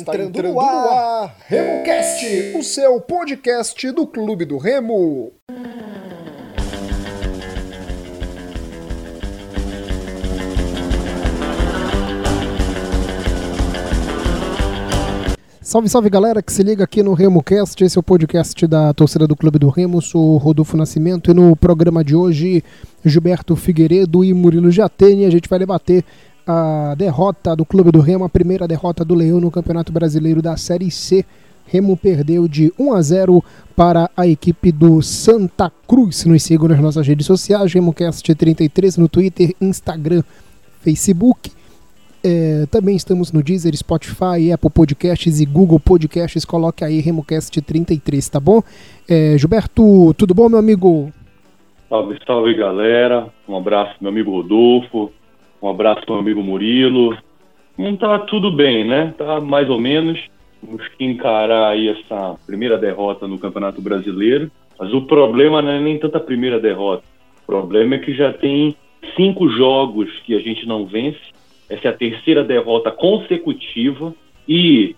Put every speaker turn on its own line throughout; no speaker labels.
Está entrando, entrando no ar, RemoCast, o seu podcast do Clube do Remo. Salve, salve galera que se liga aqui no RemoCast, esse é o podcast da torcida do Clube do Remo, sou Rodolfo Nascimento e no programa de hoje Gilberto Figueiredo e Murilo Jatene a gente vai debater a derrota do Clube do Remo, a primeira derrota do Leão no Campeonato Brasileiro da Série C. Remo perdeu de 1 a 0 para a equipe do Santa Cruz. Nos sigam nas nossas redes sociais, RemoCast33 no Twitter, Instagram, Facebook. É, também estamos no Deezer, Spotify, Apple Podcasts e Google Podcasts. Coloque aí RemoCast33, tá bom? É, Gilberto, tudo bom, meu amigo?
Salve, salve, galera. Um abraço, meu amigo Rodolfo. Um abraço para o amigo Murilo. Não tá tudo bem, né? Tá mais ou menos. Temos que encarar aí essa primeira derrota no Campeonato Brasileiro. Mas o problema não é nem tanta primeira derrota. O problema é que já tem cinco jogos que a gente não vence. Essa é a terceira derrota consecutiva. E,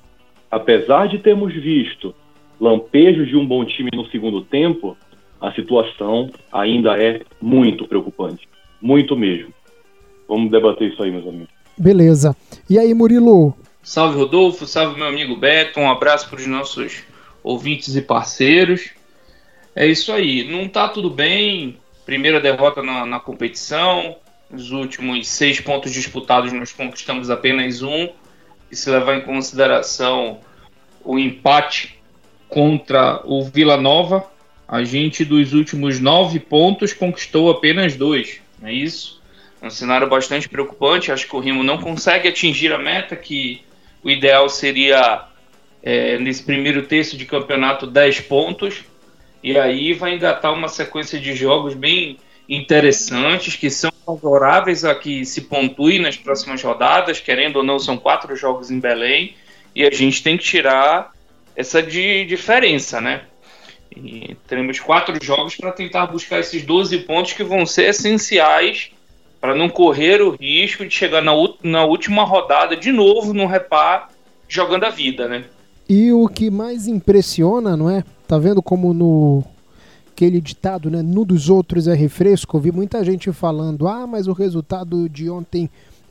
apesar de termos visto lampejos de um bom time no segundo tempo, a situação ainda é muito preocupante. Muito mesmo. Vamos debater isso aí, meus amigos.
Beleza. E aí, Murilo?
Salve, Rodolfo. Salve, meu amigo Beto. Um abraço para os nossos ouvintes e parceiros. É isso aí. Não tá tudo bem. Primeira derrota na, na competição. Os últimos seis pontos disputados, nós conquistamos apenas um. E se levar em consideração o empate contra o Vila Nova, a gente dos últimos nove pontos conquistou apenas dois. Não é isso? Um cenário bastante preocupante. Acho que o Remo não consegue atingir a meta, que o ideal seria, é, nesse primeiro terço de campeonato, 10 pontos. E aí vai engatar uma sequência de jogos bem interessantes, que são favoráveis a que se pontue nas próximas rodadas. Querendo ou não, são quatro jogos em Belém. E a gente tem que tirar essa de diferença, né? E teremos quatro jogos para tentar buscar esses 12 pontos que vão ser essenciais para não correr o risco de chegar na, na última rodada de novo no repar jogando a vida, né?
E o que mais impressiona, não é? Tá vendo como no aquele ditado, né? No dos outros é refresco. Vi muita gente falando: ah, mas o resultado de ontem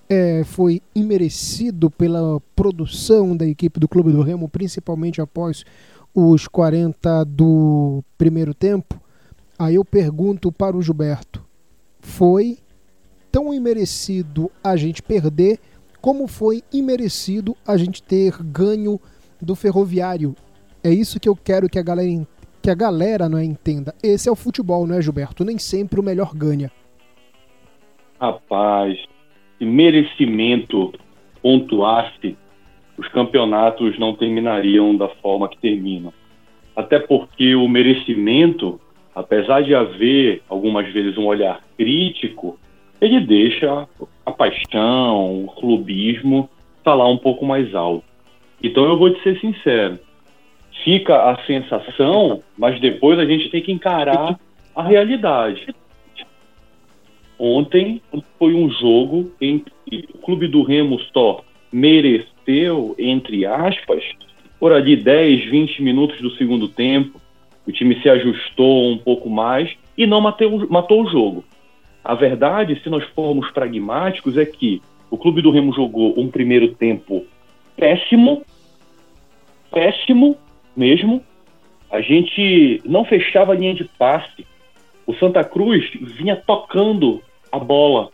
é, foi imerecido pela produção da equipe do Clube do Remo, principalmente após os 40 do primeiro tempo. Aí eu pergunto para o Gilberto: foi tão imerecido a gente perder como foi imerecido a gente ter ganho do ferroviário. É isso que eu quero que a galera que a galera não é, entenda. Esse é o futebol, não é, Gilberto? Nem sempre o melhor ganha.
Rapaz, se merecimento pontuasse, os campeonatos não terminariam da forma que terminam. Até porque o merecimento, apesar de haver algumas vezes um olhar crítico, ele deixa a paixão, o clubismo falar um pouco mais alto. Então eu vou te ser sincero, fica a sensação, mas depois a gente tem que encarar a realidade. Ontem foi um jogo em que o clube do Remo só mereceu, entre aspas, por ali 10, 20 minutos do segundo tempo. O time se ajustou um pouco mais e não matou, matou o jogo. A verdade, se nós formos pragmáticos, é que o Clube do Remo jogou um primeiro tempo péssimo, péssimo mesmo. A gente não fechava a linha de passe. O Santa Cruz vinha tocando a bola,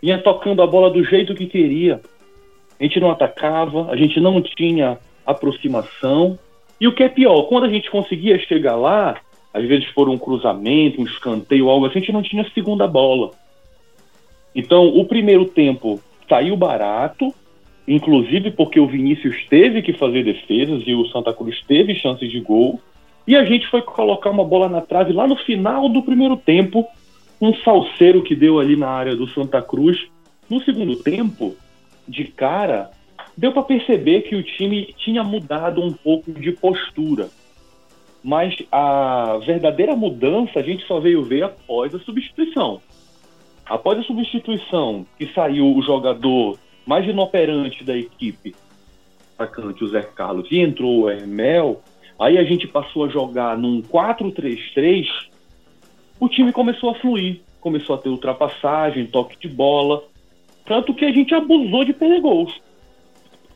vinha tocando a bola do jeito que queria. A gente não atacava, a gente não tinha aproximação. E o que é pior, quando a gente conseguia chegar lá, às vezes por um cruzamento, um escanteio, algo assim, a gente não tinha segunda bola. Então, o primeiro tempo saiu barato, inclusive porque o Vinícius teve que fazer defesas e o Santa Cruz teve chances de gol. E a gente foi colocar uma bola na trave lá no final do primeiro tempo, um salseiro que deu ali na área do Santa Cruz. No segundo tempo, de cara, deu para perceber que o time tinha mudado um pouco de postura mas a verdadeira mudança a gente só veio ver após a substituição. Após a substituição, que saiu o jogador mais inoperante da equipe, atacante, o Zé Carlos, e entrou o Hermel, aí a gente passou a jogar num 4-3-3, o time começou a fluir, começou a ter ultrapassagem, toque de bola, tanto que a gente abusou de perder gols.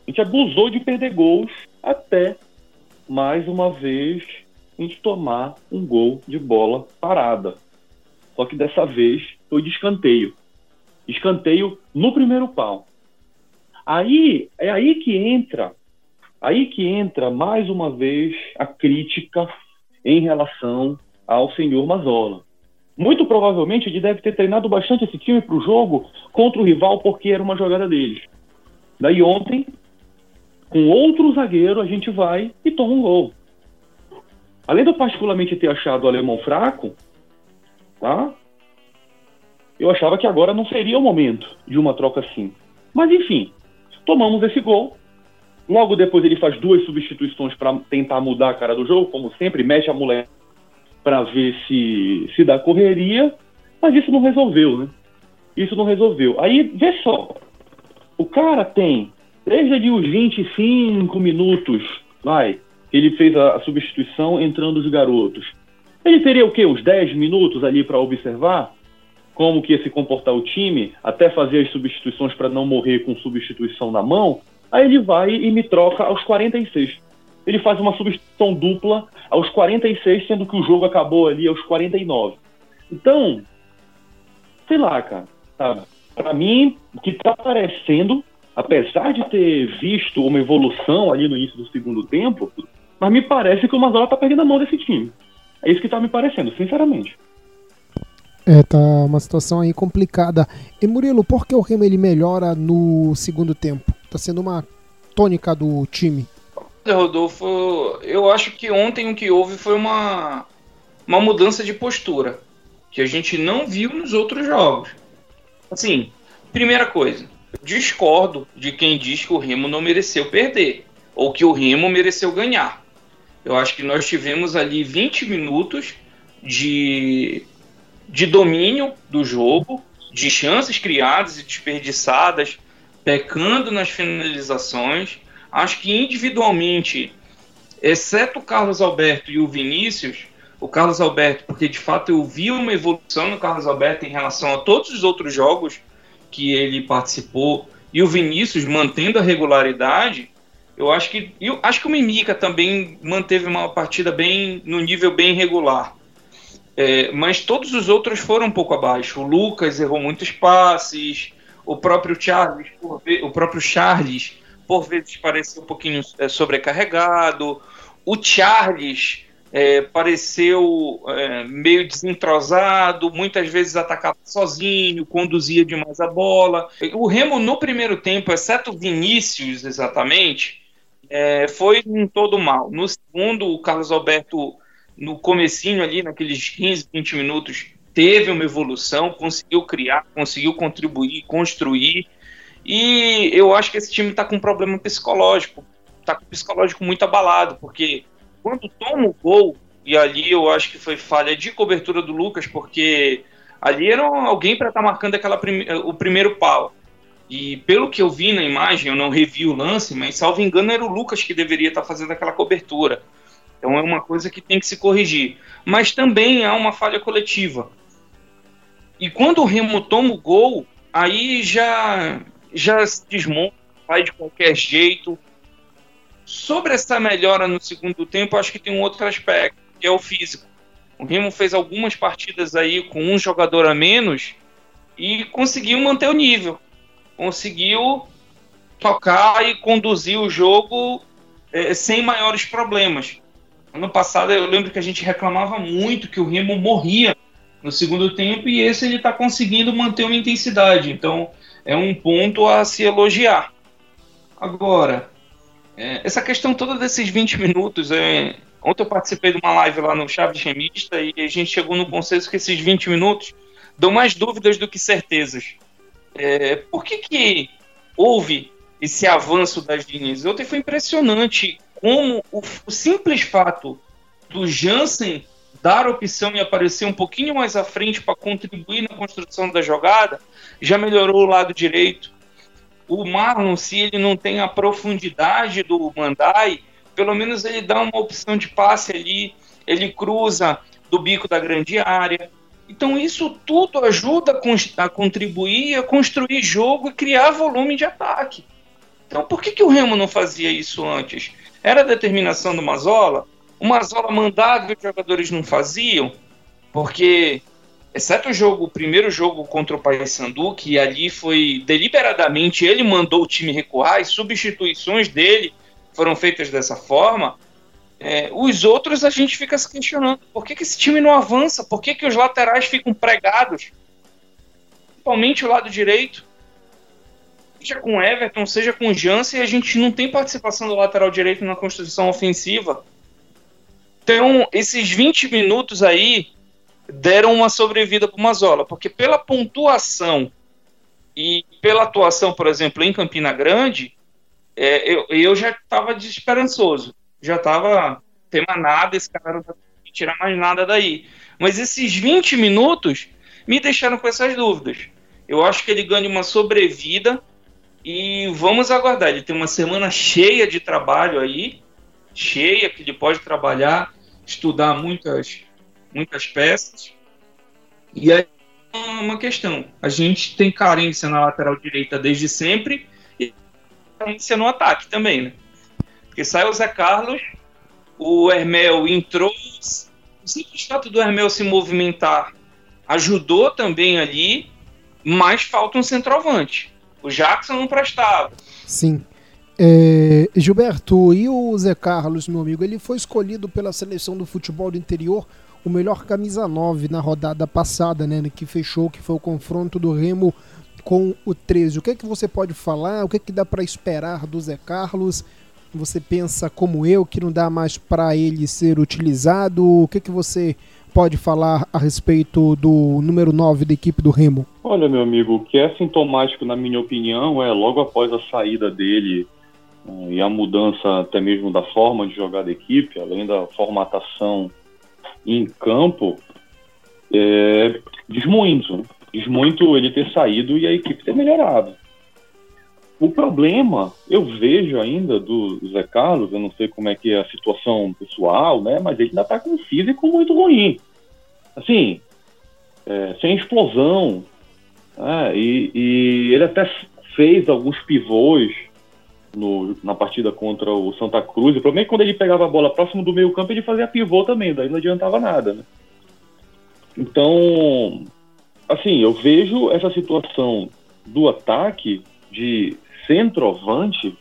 A gente abusou de perder gols até, mais uma vez, gente tomar um gol de bola parada. Só que dessa vez foi de escanteio. Escanteio no primeiro pau. Aí é aí que entra, aí que entra mais uma vez a crítica em relação ao senhor Mazola. Muito provavelmente ele deve ter treinado bastante esse time para o jogo contra o rival porque era uma jogada deles. Daí ontem, com outro zagueiro, a gente vai e toma um gol. Além de eu particularmente ter achado o alemão fraco, tá? Eu achava que agora não seria o momento de uma troca assim. Mas enfim, tomamos esse gol. Logo depois ele faz duas substituições para tentar mudar a cara do jogo, como sempre, mexe a mulher para ver se se dá correria, mas isso não resolveu, né? Isso não resolveu. Aí, vê só, o cara tem desde ali os 25 minutos, vai, ele fez a, substituição entrando os garotos. Ele teria o quê? Uns 10 minutos ali para observar como que ia se comportar o time, até fazer as substituições para não morrer com substituição na mão. Aí ele vai e me troca aos 46. Ele faz uma substituição dupla aos 46, sendo que o jogo acabou ali aos 49. Então, sei lá, cara, sabe? Para mim, o que tá parecendo, apesar de ter visto uma evolução ali no início do segundo tempo, mas me parece que o Mazola tá perdendo a mão desse time. É isso que tá me parecendo, sinceramente.
É, tá uma situação aí complicada. E Murilo, por que o Remo ele melhora no segundo tempo? Tá sendo uma tônica do time.
Rodolfo, eu acho que ontem o que houve foi uma, uma mudança de postura que a gente não viu nos outros jogos. Assim, primeira coisa, discordo de quem diz que o Remo não mereceu perder ou que o Remo mereceu ganhar. Eu acho que nós tivemos ali 20 minutos de, de domínio do jogo, de chances criadas e desperdiçadas, pecando nas finalizações. Acho que individualmente, exceto o Carlos Alberto e o Vinícius, o Carlos Alberto, porque de fato eu vi uma evolução no Carlos Alberto em relação a todos os outros jogos que ele participou, e o Vinícius mantendo a regularidade, eu acho que eu acho que o Mimica também manteve uma partida bem no nível bem regular. É, mas todos os outros foram um pouco abaixo. O Lucas errou muitos passes, o próprio Charles, o próprio Charles por vezes pareceu um pouquinho é, sobrecarregado. O Charles é, pareceu é, meio desentrosado, muitas vezes atacava sozinho, conduzia demais a bola. O Remo, no primeiro tempo, exceto Vinícius, exatamente, é, foi em todo mal. No segundo, o Carlos Alberto, no comecinho ali, naqueles 15, 20 minutos, teve uma evolução, conseguiu criar, conseguiu contribuir, construir. E eu acho que esse time está com um problema psicológico. Está com o psicológico muito abalado, porque quando toma o gol, e ali eu acho que foi falha de cobertura do Lucas, porque ali era alguém para estar tá marcando aquela prime o primeiro pau. E pelo que eu vi na imagem, eu não revi o lance, mas salvo engano era o Lucas que deveria estar tá fazendo aquela cobertura. Então é uma coisa que tem que se corrigir. Mas também há uma falha coletiva. E quando o Remo toma o gol, aí já já se desmonta, vai de qualquer jeito. Sobre essa melhora no segundo tempo, acho que tem um outro aspecto, que é o físico. O Remo fez algumas partidas aí com um jogador a menos e conseguiu manter o nível. Conseguiu tocar e conduzir o jogo é, sem maiores problemas. Ano passado eu lembro que a gente reclamava muito que o Remo morria no segundo tempo e esse ele está conseguindo manter uma intensidade. Então é um ponto a se elogiar. Agora, é, essa questão toda desses 20 minutos, é, ontem eu participei de uma live lá no Chaves Remista e a gente chegou no consenso que esses 20 minutos dão mais dúvidas do que certezas. É, por que, que houve esse avanço das linhas? Ontem foi impressionante como o, o simples fato do Jansen dar opção e aparecer um pouquinho mais à frente para contribuir na construção da jogada, já melhorou o lado direito. o Marlon, se ele não tem a profundidade do Mandai, pelo menos ele dá uma opção de passe ali, ele cruza do bico da grande área. Então isso tudo ajuda a, contribuir a construir jogo e criar volume de ataque. Então por que, que o Remo não fazia isso antes? Era a determinação do Mazola? O Mazola mandava e os jogadores não faziam? Porque, exceto o jogo, o primeiro jogo contra o Paysandu, que ali foi deliberadamente ele mandou o time recuar e substituições dele foram feitas dessa forma, é, os outros a gente fica se questionando. Por que, que esse time não avança? Por que, que os laterais ficam pregados? Principalmente o lado direito. Seja com Everton, seja com Jansen, a gente não tem participação do lateral direito na construção ofensiva. Então, esses 20 minutos aí deram uma sobrevida para o Mazola, porque pela pontuação e pela atuação, por exemplo, em Campina Grande, é, eu, eu já estava desesperançoso já tava tema nada, esse cara não vai tirar mais nada daí. Mas esses 20 minutos me deixaram com essas dúvidas. Eu acho que ele ganha uma sobrevida e vamos aguardar. Ele tem uma semana cheia de trabalho aí, cheia, que ele pode trabalhar, estudar muitas, muitas peças. E aí uma questão. A gente tem carência na lateral direita desde sempre e carência no ataque também, né? Porque saiu o Zé Carlos, o Hermel entrou. O simples fato do Hermel se movimentar ajudou também ali, mas falta um centroavante. O Jackson não prestava.
Sim. É, Gilberto, e o Zé Carlos, meu amigo, ele foi escolhido pela seleção do futebol do interior o melhor camisa 9 na rodada passada, né, que fechou, que foi o confronto do Remo com o 13. O que é que você pode falar? O que é que dá para esperar do Zé Carlos? Você pensa como eu que não dá mais para ele ser utilizado? O que, que você pode falar a respeito do número 9 da equipe do Remo?
Olha, meu amigo, o que é sintomático, na minha opinião, é logo após a saída dele uh, e a mudança até mesmo da forma de jogar da equipe, além da formatação em campo, é, diz muito. Diz muito ele ter saído e a equipe ter melhorado. O problema, eu vejo ainda do Zé Carlos, eu não sei como é que é a situação pessoal, né? Mas ele ainda está com um físico muito ruim. Assim, é, sem explosão. Né, e, e, ele até fez alguns pivôs no, na partida contra o Santa Cruz. O problema é que quando ele pegava a bola próximo do meio campo, ele fazia pivô também, daí não adiantava nada, né? Então, assim, eu vejo essa situação do ataque de centroavante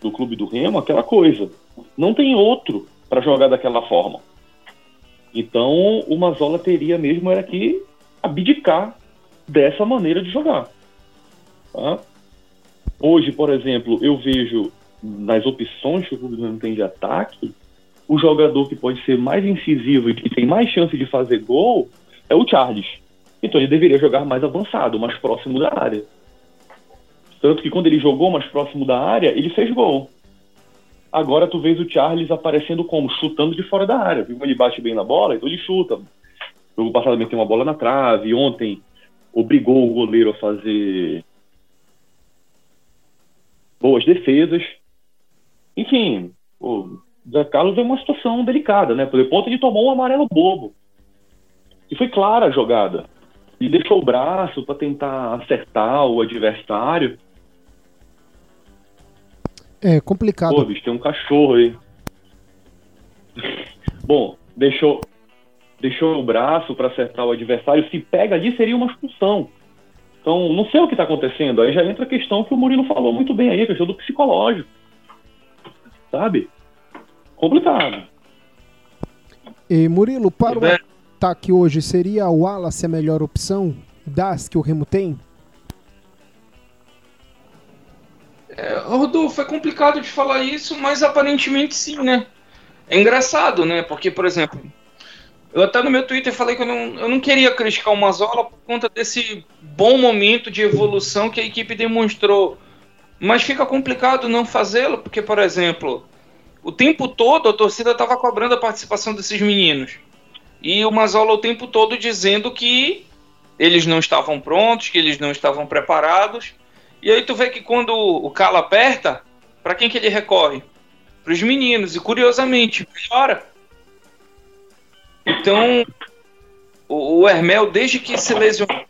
do clube do Remo aquela coisa. Não tem outro para jogar daquela forma. Então o Mazola teria mesmo era que abdicar dessa maneira de jogar. Tá? Hoje, por exemplo, eu vejo nas opções que o clube do Remo tem de ataque, o jogador que pode ser mais incisivo e que tem mais chance de fazer gol é o Charles. Então ele deveria jogar mais avançado, mais próximo da área. Tanto que quando ele jogou mais próximo da área, ele fez gol. Agora tu vês o Charles aparecendo como? Chutando de fora da área. Viu? Ele bate bem na bola, então ele chuta. No jogo passado meteu uma bola na trave. Ontem obrigou o goleiro a fazer boas defesas. Enfim, o Zé Carlos é uma situação delicada, né? Por ponto ele tomou um amarelo bobo. E foi clara a jogada. Ele deixou o braço para tentar acertar o adversário.
É complicado.
Pô, bicho, tem um cachorro aí. Bom, deixou, deixou o braço para acertar o adversário. Se pega ali, seria uma expulsão. Então, não sei o que está acontecendo. Aí já entra a questão que o Murilo falou muito bem aí, a questão do psicológico. Sabe? Complicado.
E Murilo, para o ataque hoje, seria o Wallace a melhor opção das que o Remo tem?
É, Rodolfo, é complicado de falar isso, mas aparentemente sim, né? É engraçado, né? Porque, por exemplo, eu até no meu Twitter falei que eu não, eu não queria criticar o Mazola por conta desse bom momento de evolução que a equipe demonstrou. Mas fica complicado não fazê-lo, porque, por exemplo, o tempo todo a torcida estava cobrando a participação desses meninos. E o Mazola o tempo todo dizendo que eles não estavam prontos, que eles não estavam preparados. E aí tu vê que quando o calo aperta, para quem que ele recorre? Para os meninos. E curiosamente, melhora. Então, o, o Hermel, desde que se lesionou,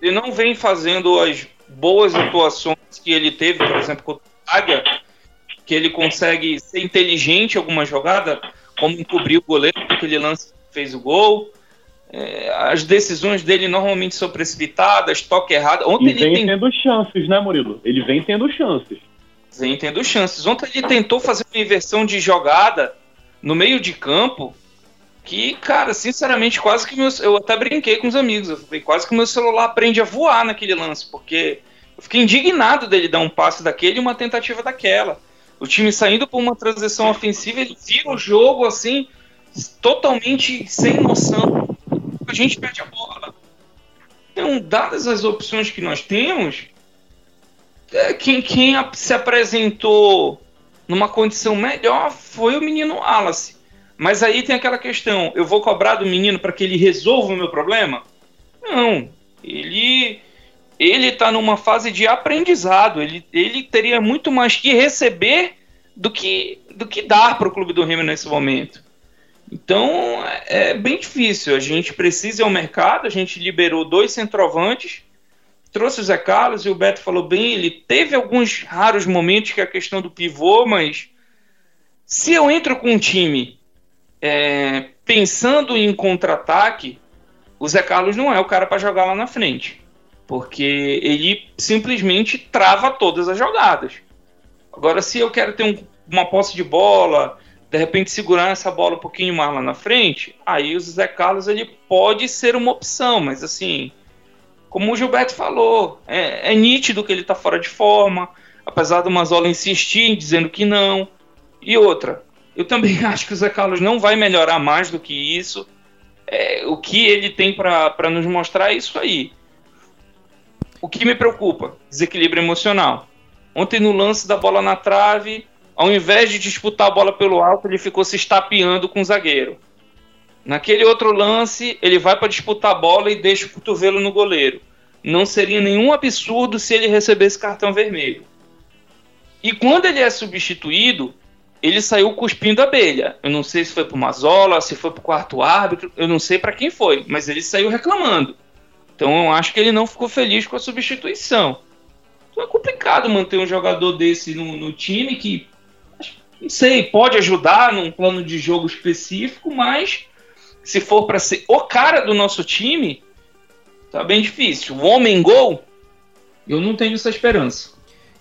ele não vem fazendo as boas atuações que ele teve, por exemplo, contra o Águia, que ele consegue ser inteligente em alguma jogada, como encobrir o goleiro, porque ele lance fez o gol. É, as decisões dele normalmente são precipitadas, toque errado.
Ontem e vem ele tem... tendo chances, né, Murilo? Ele vem tendo chances.
Vem tendo chances. Ontem ele tentou fazer uma inversão de jogada no meio de campo que, cara, sinceramente, quase que meu, eu até brinquei com os amigos. Eu falei, quase que o meu celular aprende a voar naquele lance, porque eu fiquei indignado dele dar um passe daquele e uma tentativa daquela. O time saindo por uma transição ofensiva, ele vira o jogo assim, totalmente sem noção. Gente perde a bola. Então, dadas as opções que nós temos, é, quem, quem se apresentou numa condição melhor foi o menino Wallace. Mas aí tem aquela questão: eu vou cobrar do menino para que ele resolva o meu problema? Não. Ele ele está numa fase de aprendizado. Ele, ele teria muito mais que receber do que, do que dar para o clube do Remo nesse momento. Então é bem difícil. A gente precisa ir ao mercado. A gente liberou dois centroavantes, trouxe o Zé Carlos e o Beto falou bem. Ele teve alguns raros momentos que é a questão do pivô, mas se eu entro com um time é, pensando em contra-ataque, o Zé Carlos não é o cara para jogar lá na frente. Porque ele simplesmente trava todas as jogadas. Agora, se eu quero ter um, uma posse de bola, de repente segurar essa bola um pouquinho mais lá na frente, aí o Zé Carlos ele pode ser uma opção, mas assim, como o Gilberto falou, é, é nítido que ele está fora de forma, apesar do Mazola insistir dizendo que não. E outra, eu também acho que o Zé Carlos não vai melhorar mais do que isso. É, o que ele tem para nos mostrar é isso aí. O que me preocupa? Desequilíbrio emocional. Ontem no lance da bola na trave, ao invés de disputar a bola pelo alto, ele ficou se estapeando com o zagueiro. Naquele outro lance, ele vai para disputar a bola e deixa o cotovelo no goleiro. Não seria nenhum absurdo se ele recebesse cartão vermelho. E quando ele é substituído, ele saiu cuspindo abelha. Eu não sei se foi pro Mazola, se foi pro quarto árbitro, eu não sei para quem foi, mas ele saiu reclamando. Então eu acho que ele não ficou feliz com a substituição. Então é complicado manter um jogador desse no, no time que, não sei, pode ajudar num plano de jogo específico, mas se for para ser o cara do nosso time, tá bem difícil. O homem gol, eu não tenho essa esperança.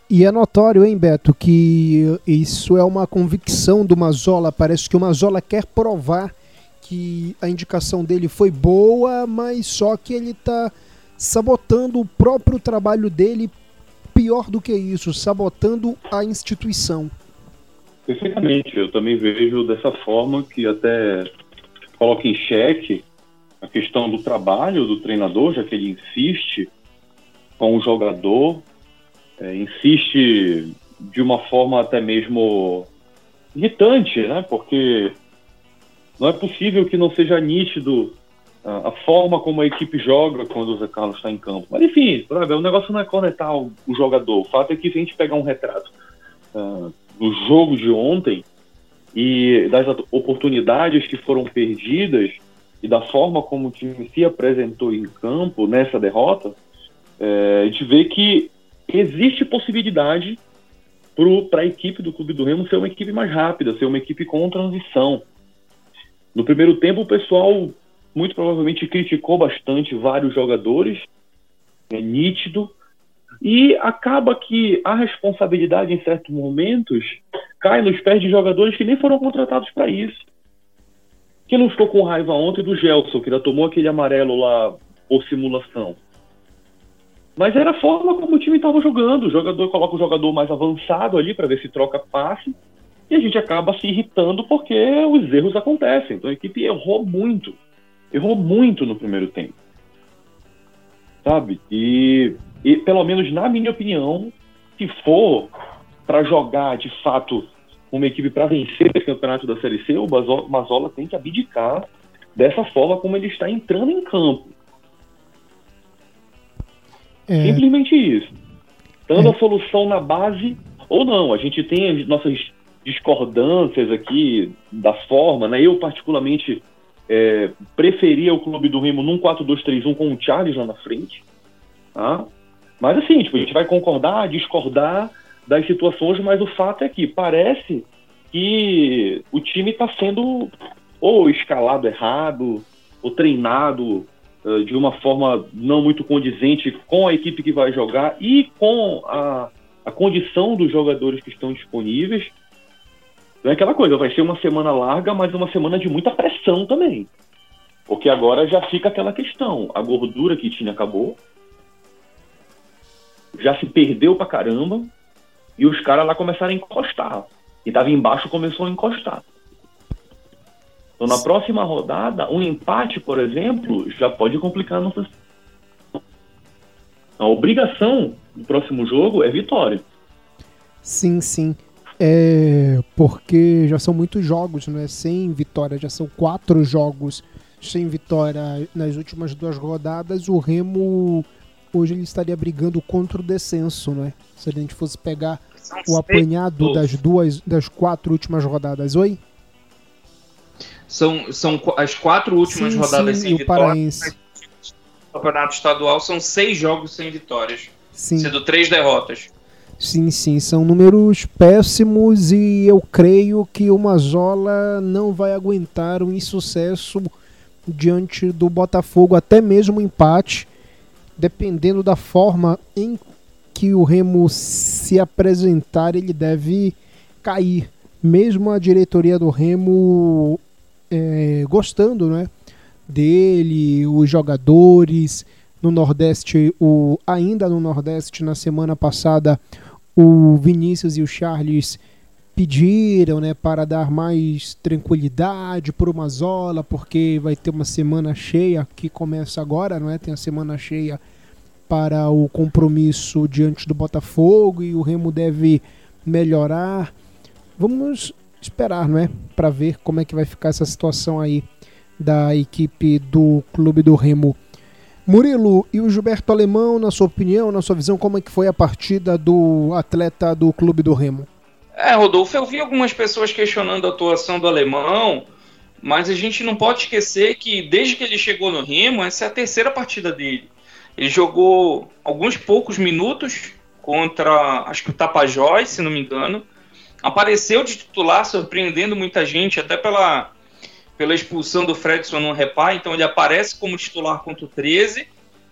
E é notório, hein, Beto, que isso é uma convicção do Mazola. Parece que o Mazola quer provar que a indicação dele foi boa, mas só que ele está sabotando o próprio trabalho dele. Pior do que isso, sabotando a instituição.
Perfeitamente, eu também vejo dessa forma que até coloca em xeque a questão do trabalho do treinador, já que ele insiste com o jogador é, insiste de uma forma até mesmo irritante, né? Porque não é possível que não seja nítido a, a forma como a equipe joga quando o Zé Carlos está em campo. Mas enfim, o negócio não é conectar o, o, jogador. O fato é que se a gente pegar um retrato uh, do jogo de ontem e das oportunidades que foram perdidas e da forma como o time se apresentou em campo nessa derrota, é, a gente vê que existe possibilidade para a equipe do Clube do Remo ser uma equipe mais rápida, ser uma equipe com transição. No primeiro tempo, o pessoal muito provavelmente criticou bastante vários jogadores, é nítido, e acaba que a responsabilidade em certos momentos cai nos pés de jogadores que nem foram contratados para isso. Quem não ficou com raiva ontem do Gelson, que já tomou aquele amarelo lá por simulação? Mas era a forma como o time estava jogando. O jogador coloca o jogador mais avançado ali para ver se troca passe. E a gente acaba se irritando porque os erros acontecem. Então a equipe errou muito. Errou muito no primeiro tempo. Sabe? E, e pelo menos na minha opinião, se for para jogar de fato uma equipe para vencer esse campeonato da Série C, o Mazola tem que abdicar dessa forma como ele está entrando em campo. É, Simplesmente isso. dando a solução na base ou não. A gente tem as nossas discordâncias aqui da forma, né? Eu, particularmente, é, preferia o clube do Remo num 4-2-3-1 com o Charles lá na frente. Tá? Mas assim, tipo, a gente vai concordar, discordar das situações, mas o fato é que parece que o time está sendo ou escalado errado, ou treinado uh, de uma forma não muito condizente com a equipe que vai jogar e com a, a condição dos jogadores que estão disponíveis. Não é aquela coisa, vai ser uma semana larga, mas uma semana de muita pressão também. Porque agora já fica aquela questão: a gordura que tinha acabou, já se perdeu pra caramba, e os caras lá começaram a encostar. E tava embaixo começou a encostar. Então, na próxima rodada, um empate, por exemplo, já pode complicar a nossa. A obrigação do próximo jogo é vitória.
Sim, sim. É porque já são muitos jogos, não é? Sem vitória, já são quatro jogos sem vitória nas últimas duas rodadas. O Remo hoje ele estaria brigando contra o descenso, não é? Se a gente fosse pegar o apanhado das duas, das quatro últimas rodadas, oi?
São, são as quatro últimas sim, rodadas sim, sem vitórias. O campeonato estadual são seis jogos sem vitórias, sim. sendo três derrotas.
Sim, sim, são números péssimos e eu creio que o Mazola não vai aguentar um insucesso diante do Botafogo, até mesmo um empate, dependendo da forma em que o Remo se apresentar, ele deve cair. Mesmo a diretoria do Remo é, gostando né, dele, os jogadores. No Nordeste, o, ainda no Nordeste, na semana passada, o Vinícius e o Charles pediram né, para dar mais tranquilidade para o Mazola, porque vai ter uma semana cheia que começa agora, não é? Tem a semana cheia para o compromisso diante do Botafogo e o Remo deve melhorar. Vamos esperar, não é? Para ver como é que vai ficar essa situação aí da equipe do Clube do Remo Murilo, e o Gilberto Alemão, na sua opinião, na sua visão, como é que foi a partida do atleta do Clube do Remo?
É, Rodolfo, eu vi algumas pessoas questionando a atuação do alemão, mas a gente não pode esquecer que desde que ele chegou no Remo, essa é a terceira partida dele. Ele jogou alguns poucos minutos contra, acho que o Tapajós, se não me engano. Apareceu de titular, surpreendendo muita gente, até pela pela expulsão do Fredson no repá, então ele aparece como titular contra o 13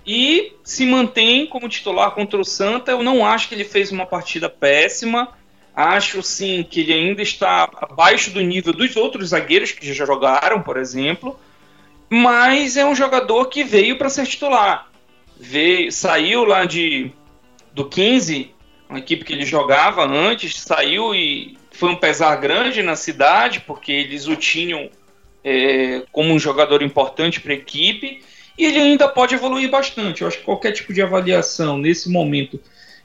e se mantém como titular contra o Santa. Eu não acho que ele fez uma partida péssima. Acho sim que ele ainda está abaixo do nível dos outros zagueiros que já jogaram, por exemplo. Mas é um jogador que veio para ser titular. Veio, saiu lá de do 15, uma equipe que ele jogava antes, saiu e foi um pesar grande na cidade, porque eles o tinham é, como um jogador importante para a equipe e ele ainda pode evoluir bastante. Eu acho que qualquer tipo de avaliação nesse momento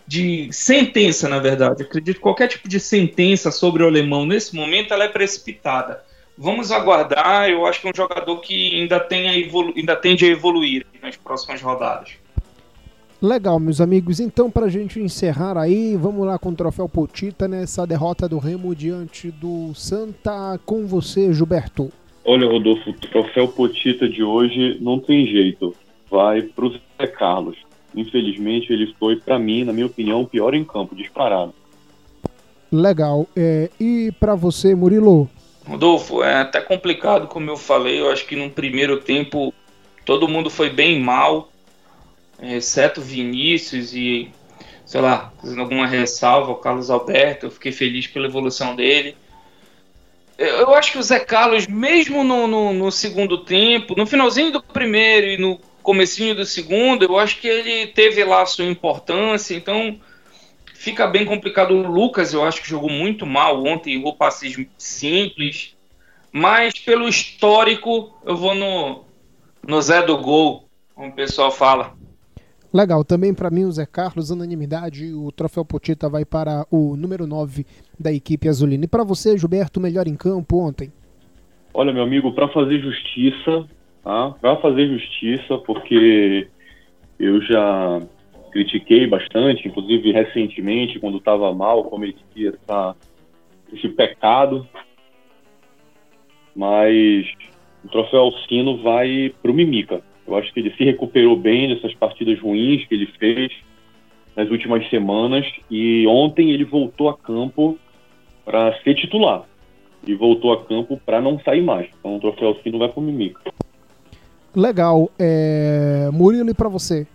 de sentença, na verdade, acredito que qualquer tipo de sentença sobre o alemão nesse momento ela é precipitada. Vamos aguardar. Eu acho que é um jogador que ainda, tem a evolu ainda tende a evoluir nas próximas rodadas.
Legal, meus amigos. Então, para a gente encerrar aí, vamos lá com o troféu Potita nessa derrota do Remo diante do Santa. Com você, Gilberto.
Olha, Rodolfo, o troféu Potita de hoje não tem jeito. Vai para o Zé Carlos. Infelizmente, ele foi, para mim, na minha opinião, o pior em campo, disparado.
Legal. É, e para você, Murilo?
Rodolfo, é até complicado, como eu falei. Eu acho que no primeiro tempo todo mundo foi bem mal, exceto Vinícius e, sei lá, fazendo alguma ressalva, o Carlos Alberto. Eu fiquei feliz pela evolução dele. Eu acho que o Zé Carlos, mesmo no, no, no, segundo tempo, no finalzinho do primeiro e no comecinho do segundo, eu acho que ele teve lá a sua importância, então fica bem complicado. O Lucas, eu acho que jogou muito mal ontem, errou passes simples, mas pelo histórico, eu vou no, no Zé do Gol, como o pessoal fala.
Legal, também para mim o Zé Carlos, unanimidade, o troféu Potita vai para o número 9 da equipe azulina. E para você, Gilberto, melhor em campo ontem?
Olha, meu amigo, para fazer justiça, tá? para fazer justiça, porque eu já critiquei bastante, inclusive recentemente, quando estava mal, cometi essa, esse pecado. Mas o troféu Alcino vai para o Mimica. Eu acho que ele se recuperou bem dessas partidas ruins que ele fez nas últimas semanas e ontem ele voltou a campo para ser titular e voltou a campo para não sair mais. Então o troféu Alcino vai para o Mimica.
Legal. É... Murilo, e para você?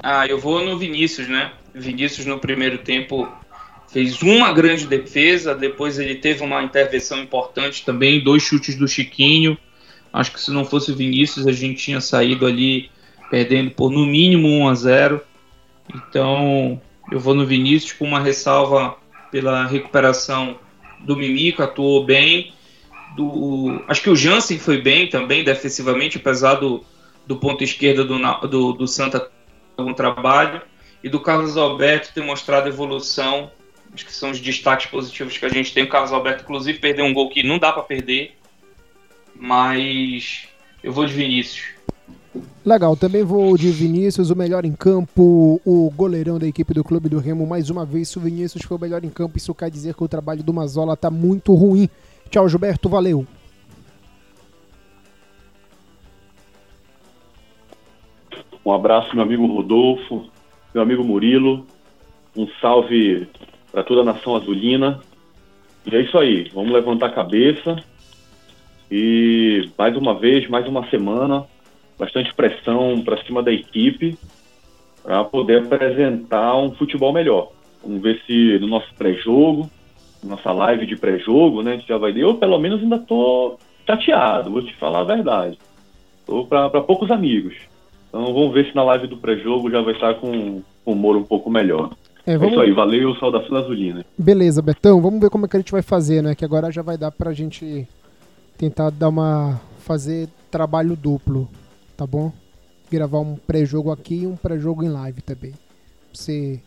Ah, eu vou no Vinícius, né? Vinícius no primeiro tempo fez uma grande defesa, depois ele teve uma intervenção importante também, dois chutes do Chiquinho. Acho que se não fosse o Vinícius, a gente tinha saído ali perdendo por no mínimo 1 a 0. Então, eu vou no Vinícius com uma ressalva pela recuperação do Mimico, atuou bem. Do, acho que o Jansen foi bem também defensivamente, apesar do, do ponto esquerdo do, do, do Santa um trabalho e do Carlos Alberto ter mostrado evolução. Acho que são os destaques positivos que a gente tem. O Carlos Alberto, inclusive, perdeu um gol que não dá para perder, mas eu vou de Vinícius.
Legal, também vou de Vinícius, o melhor em campo, o goleirão da equipe do Clube do Remo. Mais uma vez, se o Vinícius foi o melhor em campo, isso quer dizer que o trabalho do Mazola tá muito ruim. Tchau, Gilberto, valeu.
Um abraço, meu amigo Rodolfo, meu amigo Murilo. Um salve para toda a nação azulina. E é isso aí, vamos levantar a cabeça. E mais uma vez, mais uma semana, bastante pressão para cima da equipe para poder apresentar um futebol melhor. Vamos ver se no nosso pré-jogo, nossa live de pré-jogo, né, a gente já vai. Eu, pelo menos, ainda tô chateado, vou te falar a verdade. Tô para poucos amigos. Então vamos ver se na live do pré-jogo já vai estar com, com humor um pouco melhor. É, vamos... é isso aí, valeu, saudação azulina.
Beleza, Betão, vamos ver como é que a gente vai fazer, né? Que agora já vai dar pra gente tentar dar uma. fazer trabalho duplo, tá bom? Gravar um pré-jogo aqui e um pré-jogo em live também. Você.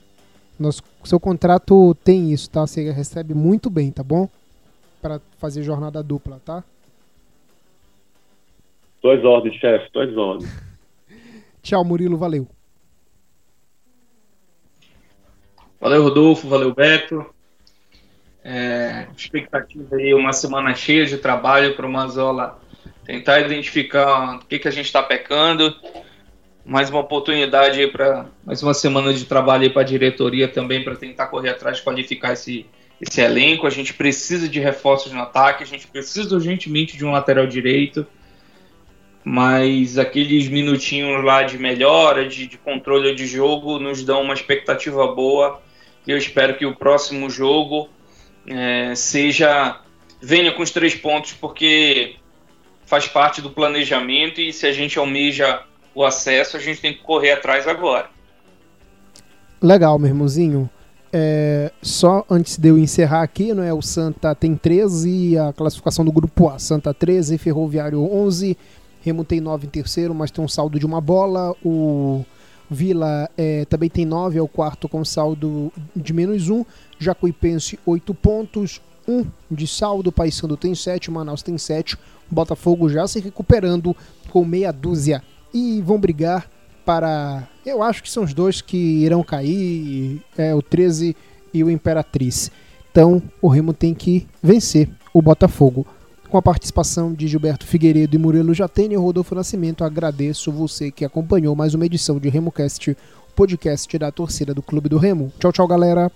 Nosso, seu contrato tem isso, tá? Você recebe muito bem, tá bom? Para fazer jornada dupla, tá?
Dois ordens, chefe, dois ordens.
Tchau, Murilo, valeu.
Valeu, Rodolfo, valeu, Beto. É, expectativa aí, uma semana cheia de trabalho para o Mazola tentar identificar o que, que a gente está pecando. Mais uma oportunidade para mais uma semana de trabalho para a diretoria também para tentar correr atrás de qualificar esse, esse elenco. A gente precisa de reforços no ataque, a gente precisa urgentemente de um lateral direito mas aqueles minutinhos lá de melhora, de, de, controle de jogo, nos dão uma expectativa boa. E eu espero que o próximo jogo é, seja venha com os três pontos, porque faz parte do planejamento e se a gente almeja o acesso, a gente tem que correr atrás agora.
Legal, meu irmãozinho. É, só antes de eu encerrar aqui, não é? O Santa tem 13, a classificação do grupo A, Santa 13, Ferroviário 11, Remo tem 9 em terceiro, mas tem um saldo de uma bola. O Vila é, também tem 9, é o quarto com saldo de menos 1. Jacuipense, 8 pontos, 1 de saldo. Paysandu tem 7, Manaus tem 7. Botafogo já se recuperando com meia dúzia. E vão brigar para. Eu acho que são os dois que irão cair: é, o 13 e o Imperatriz. Então o Remo tem que vencer o Botafogo com a participação de Gilberto Figueiredo e Murilo Jatene e Rodolfo Nascimento. Agradeço você que acompanhou mais uma edição de RemoCast, podcast da torcida do Clube do Remo. Tchau, tchau, galera!